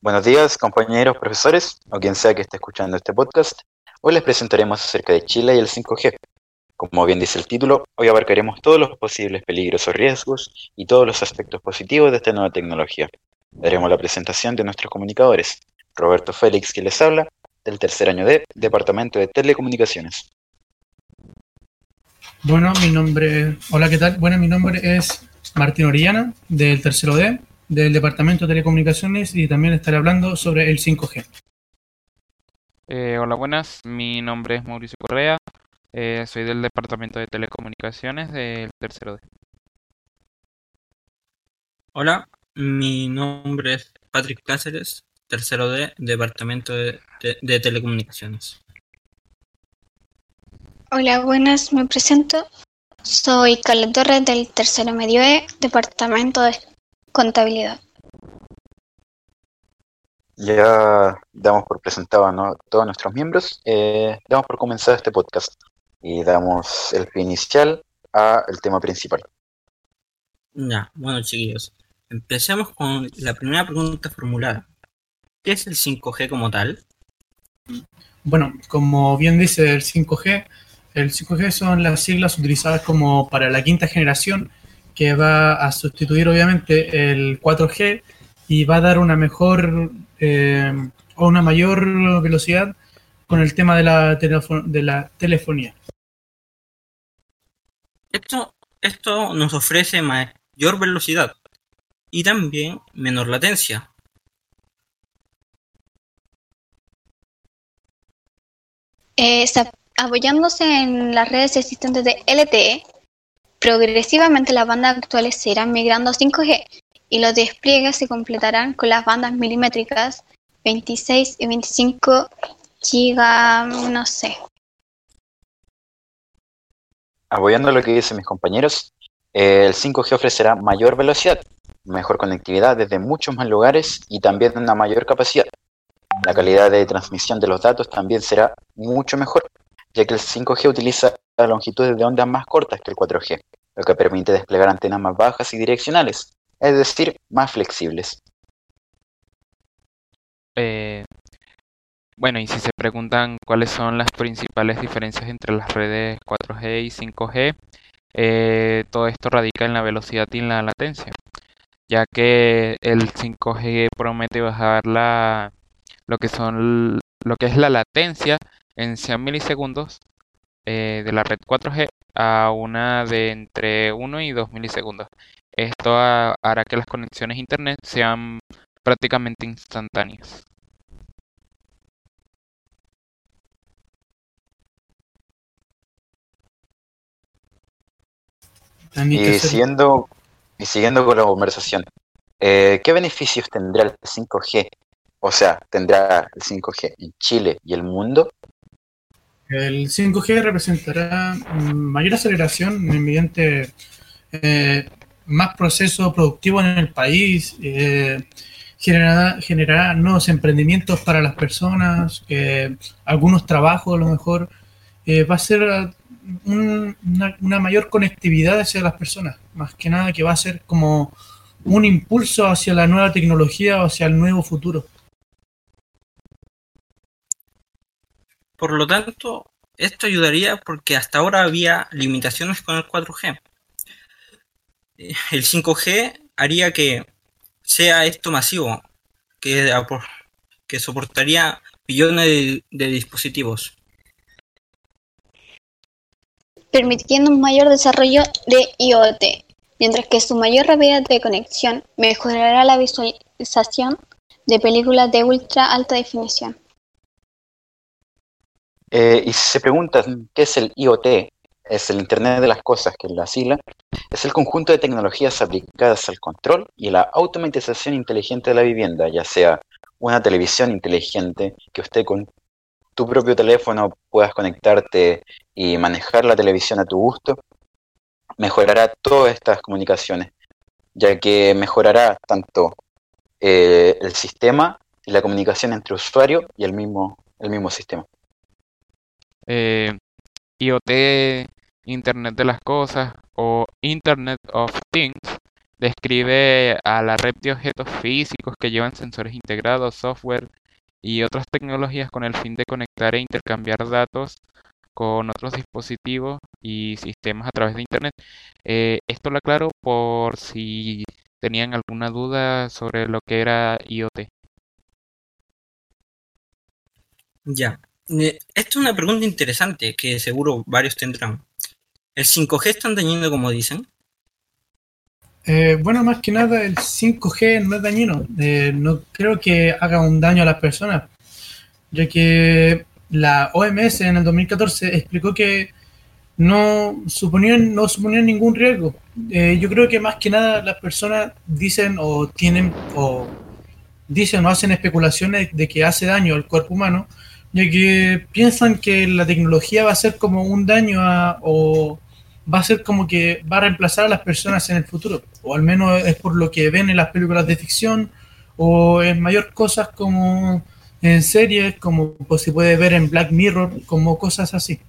Buenos días, compañeros, profesores, o quien sea que esté escuchando este podcast. Hoy les presentaremos acerca de Chile y el 5G. Como bien dice el título, hoy abarcaremos todos los posibles peligros o riesgos y todos los aspectos positivos de esta nueva tecnología. Daremos la presentación de nuestros comunicadores, Roberto Félix, que les habla, del tercer año de Departamento de Telecomunicaciones. Bueno, mi nombre, hola, ¿qué tal? Bueno, mi nombre es Martín Orellana, del tercero D, del Departamento de Telecomunicaciones y también estaré hablando sobre el 5G. Eh, hola, buenas. Mi nombre es Mauricio Correa. Eh, soy del Departamento de Telecomunicaciones del tercero D. Hola, mi nombre es Patrick Cáceres, tercero D, Departamento de, de Telecomunicaciones. Hola, buenas, me presento. Soy Carla Torres del tercero medio E, Departamento de Contabilidad. Ya damos por presentado a todos nuestros miembros. Eh, damos por comenzar este podcast y damos el pie inicial al tema principal. Ya, bueno chiquillos, empecemos con la primera pregunta formulada. ¿Qué es el 5G como tal? Bueno, como bien dice el 5G, el 5G son las siglas utilizadas como para la quinta generación, que va a sustituir obviamente el 4G y va a dar una mejor eh, o una mayor velocidad con el tema de la, de la telefonía. Esto, esto nos ofrece mayor velocidad y también menor latencia. Eh, apoyándose en las redes existentes de LTE, progresivamente las bandas actuales se irán migrando a 5G y los despliegues se completarán con las bandas milimétricas 26 y 25 giga, no sé. Apoyando lo que dicen mis compañeros, el 5G ofrecerá mayor velocidad, mejor conectividad desde muchos más lugares y también una mayor capacidad. La calidad de transmisión de los datos también será mucho mejor, ya que el 5G utiliza longitudes de ondas más cortas que el 4G, lo que permite desplegar antenas más bajas y direccionales, es decir, más flexibles. Eh, bueno, y si se preguntan cuáles son las principales diferencias entre las redes 4G y 5G, eh, todo esto radica en la velocidad y en la latencia, ya que el 5G promete bajar la, lo que son lo que es la latencia en 100 milisegundos eh, de la red 4G a una de entre 1 y 2 milisegundos. Esto hará que las conexiones a Internet sean prácticamente instantáneas. Y siguiendo, y siguiendo con la conversación, eh, ¿qué beneficios tendrá el 5G? O sea, ¿tendrá el 5G en Chile y el mundo? El 5G representará mayor aceleración mediante eh, más proceso productivo en el país, eh, generará, nuevos emprendimientos para las personas, eh, algunos trabajos a lo mejor, va a ser una, una, mayor conectividad hacia las personas, más que nada que va a ser como un impulso hacia la nueva tecnología o hacia el nuevo futuro. Por lo tanto, esto ayudaría porque hasta ahora había limitaciones con el 4G. El 5G haría que sea esto masivo, que, soportaría millones de, dispositivos. Permitiendo un mayor desarrollo de IoT, mientras que su mayor rapidez de conexión mejorará la visualización de películas de ultra alta definición. Eh, y si se preguntan qué es el IoT, es el Internet de las Cosas, que es la sigla, es el conjunto de tecnologías aplicadas al control y la automatización inteligente de la vivienda, ya sea una televisión inteligente, que usted con tu propio teléfono puedas conectarte y manejar la televisión a tu gusto, mejorará todas estas comunicaciones, ya que mejorará tanto eh, el sistema y la comunicación entre usuario y el mismo, el mismo sistema eh, IoT, Internet de las Cosas o Internet of Things describe a la red de objetos físicos que llevan sensores integrados, software y otras tecnologías con el fin de conectar e intercambiar datos con otros dispositivos y sistemas a través de Internet. Eh, esto lo aclaro por si tenían alguna duda sobre lo que era IoT. Ya. Esta es una pregunta interesante que seguro varios tendrán. ¿El 5G es tan dañino como dicen? Eh, bueno, más que nada el 5G no es dañino. Eh, no creo que haga un daño a las personas, ya que la OMS en el 2014 explicó que no suponían, no suponían ningún riesgo. Eh, yo creo que más que nada las personas dicen o tienen o dicen o hacen especulaciones de que hace daño al cuerpo humano, ya que piensan que la tecnología va a ser como un daño a, o va a ser como que va a reemplazar a las personas en el futuro, o al menos es por lo que ven en las películas de ficción o en mayor cosas como en series, como pues, se puede ver en Black Mirror, como cosas así,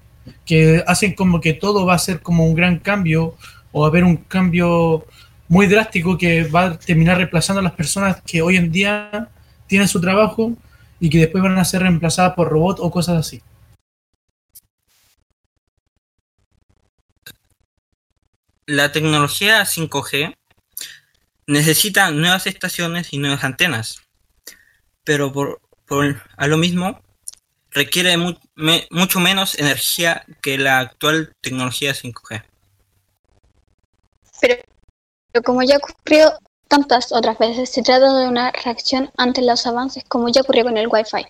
que hacen como que todo va a ser como un gran cambio o a haber un cambio muy drástico que va a terminar reemplazando a las personas que hoy en día tienen su trabajo y que después van a ser reemplazadas por robots o cosas así. La tecnología 5G necesita nuevas estaciones y nuevas antenas, pero por, por- a lo mismo requiere mu- me- mucho menos energía que la actual tecnología 5G. Pero, pero como ya ocurrió tantas otras veces, se trata de una reacción ante los avances como ya ocurrió con el Wi-Fi,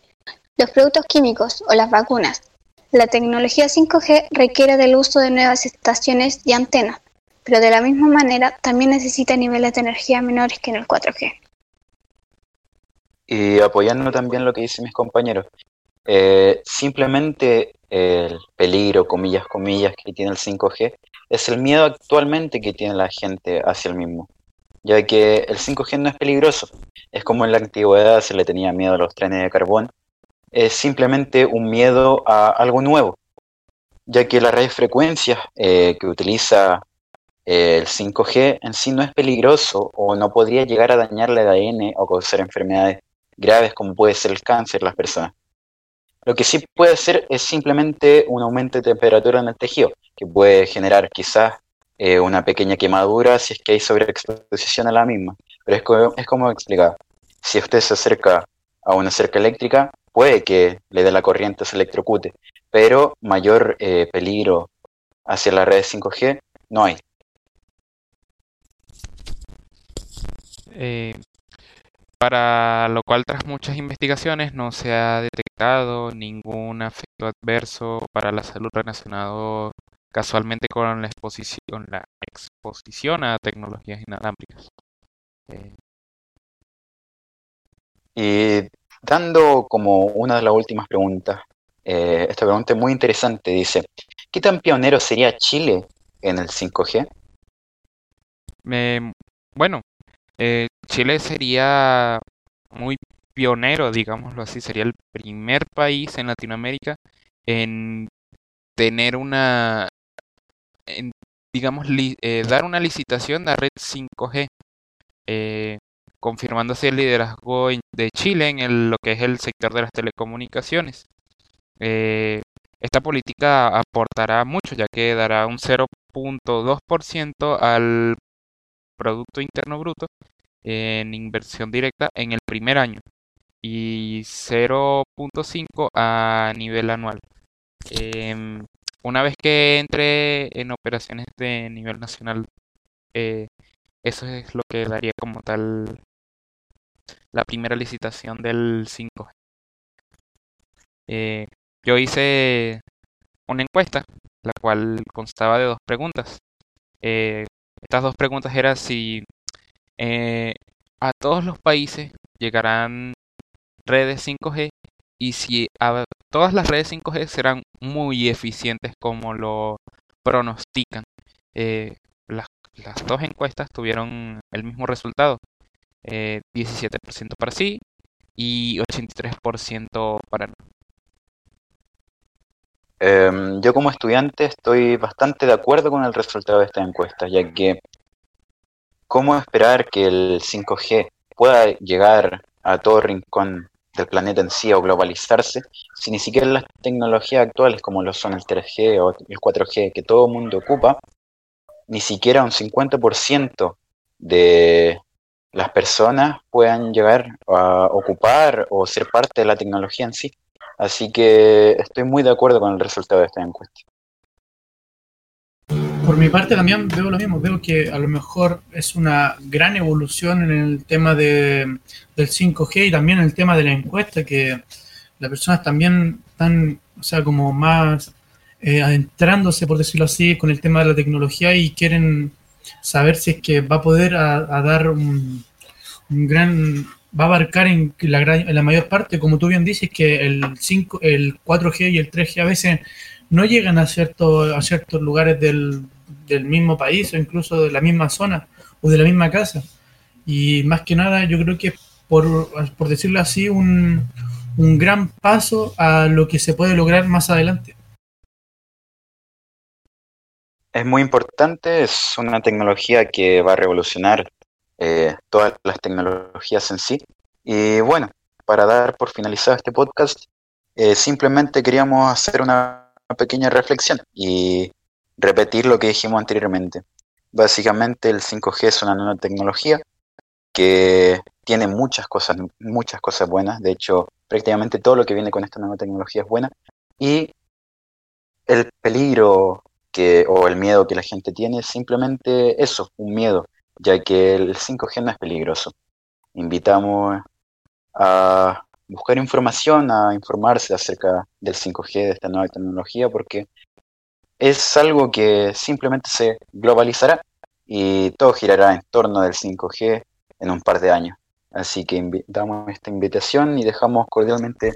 los productos químicos o las vacunas. La tecnología 5G requiere del uso de nuevas estaciones y antenas, pero de la misma manera también necesita niveles de energía menores que en el 4G. Y apoyando también lo que dicen mis compañeros, eh, simplemente el peligro, comillas, comillas, que tiene el 5G es el miedo actualmente que tiene la gente hacia el mismo, ya que el 5G no es peligroso, es como en la antigüedad se le tenía miedo a los trenes de carbón, es simplemente un miedo a algo nuevo, ya que la radiofrecuencia eh, que utiliza eh, el 5G en sí no es peligroso o no podría llegar a dañar el ADN o causar enfermedades graves como puede ser el cáncer en las personas. Lo que sí puede hacer es simplemente un aumento de temperatura en el tejido, que puede generar quizás eh, una pequeña quemadura si es que hay sobreexposición a la misma. Pero es como, es como explicaba, si usted se acerca a una cerca eléctrica, puede que le dé la corriente, se electrocute, pero mayor eh, peligro hacia la red 5G no hay. Eh, para lo cual, tras muchas investigaciones, no se ha detectado ningún efecto adverso para la salud relacionado casualmente con la exposición, la exposición a tecnologías inalámbricas. Eh, Y dando como una de las últimas preguntas, eh, esta pregunta es muy interesante, dice, ¿qué tan pionero sería Chile en el 5G? me- bueno, eh, Chile sería muy pionero, digámoslo así, sería el primer país en Latinoamérica en tener una, digamos, eh, dar una licitación de red 5G, eh, confirmando así el liderazgo de Chile en lo que es el sector de las telecomunicaciones. Eh, esta política aportará mucho, ya que dará un 0.2% al Producto Interno Bruto en inversión directa en el primer año y 0.5 a nivel anual. Em, una vez que entre en operaciones de nivel nacional, eh, eso es lo que daría como tal la primera licitación del 5G. Eh, yo hice una encuesta, la cual constaba de dos preguntas. Eh, estas dos preguntas eran si a todos los países llegarán redes 5G y si todas las redes 5G serán muy eficientes como lo pronostican. Eh, las, las dos encuestas tuvieron el mismo resultado, eh, 17% para sí y 83% para no. Em, yo como estudiante estoy bastante de acuerdo con el resultado de esta encuesta, ya que ¿cómo esperar que el 5G pueda llegar a todo rincón del planeta en sí o globalizarse si ni siquiera las tecnologías actuales como lo son el 3G o el 4G que todo el mundo ocupa, ni siquiera un 50% de las personas puedan llegar a ocupar o ser parte de la tecnología en sí. Así que estoy muy de acuerdo con el resultado de esta encuesta. Por mi parte también veo lo mismo, veo que a lo mejor es una gran evolución en el tema de, del 5G y también en el tema de la encuesta, que las personas también están, o sea, como más eh, adentrándose, por decirlo así, con el tema de la tecnología y quieren saber si es que va a poder a, dar un, gran, va a abarcar en la, en la mayor parte, como tú bien dices, que el 5, el 4G y el 3G a veces no llegan a, cierto, a ciertos lugares del, del mismo país o incluso de la misma zona o de la misma casa. Y más que nada, yo creo que por, por decirlo así, un, un gran paso a lo que se puede lograr más adelante. Es muy importante, es una tecnología que va a revolucionar eh, todas las tecnologías en sí. Y bueno, para dar por finalizado este podcast, eh, simplemente queríamos hacer una pequeña reflexión y repetir lo que dijimos anteriormente. Básicamente el 5G es una nueva tecnología que tiene muchas cosas, muchas cosas buenas. De hecho, prácticamente todo lo que viene con esta nueva tecnología es buena. Y el peligro que, o el miedo que la gente tiene es simplemente eso, un miedo, ya que el 5G no es peligroso. Invitamos a buscar información, a informarse acerca del 5G, de esta nueva tecnología, porque es algo que simplemente se globalizará y todo girará en torno del 5G en un par de años. Así que damos esta invitación y dejamos cordialmente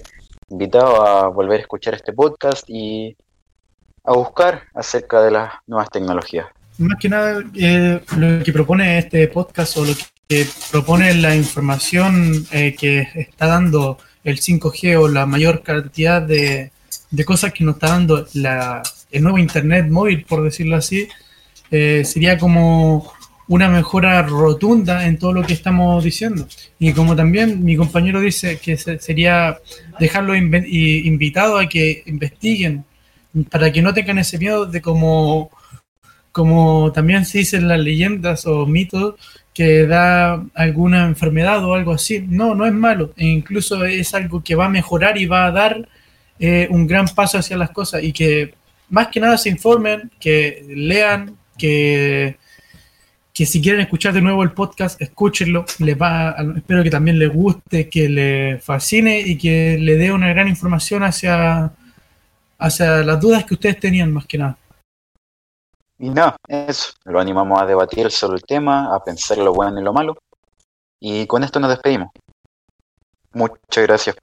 invitado a volver a escuchar este podcast y a buscar acerca de las nuevas tecnologías. Más que nada, eh, lo que propone este podcast o lo que propone la información eh, que está dando el 5G o la mayor cantidad de, de cosas que nos está dando la, el nuevo Internet móvil, por decirlo así, eh, sería como una mejora rotunda en todo lo que estamos diciendo. Y como también mi compañero dice que sería dejarlo invitado a que investiguen para que no tengan ese miedo de como, como también se dicen las leyendas o mitos que da alguna enfermedad o algo así. No, no es malo. E incluso es algo que va a mejorar y va a dar eh, un gran paso hacia las cosas y que más que nada se informen, que lean, que, que si quieren escuchar de nuevo el podcast, escúchenlo. Les va, espero que también les guste, que les fascine y que le dé una gran información hacia, hacia las dudas que ustedes tenían más que nada. Y no, eso, lo animamos a debatir sobre el tema, a pensar lo bueno y lo malo. Y con esto nos despedimos. Muchas gracias por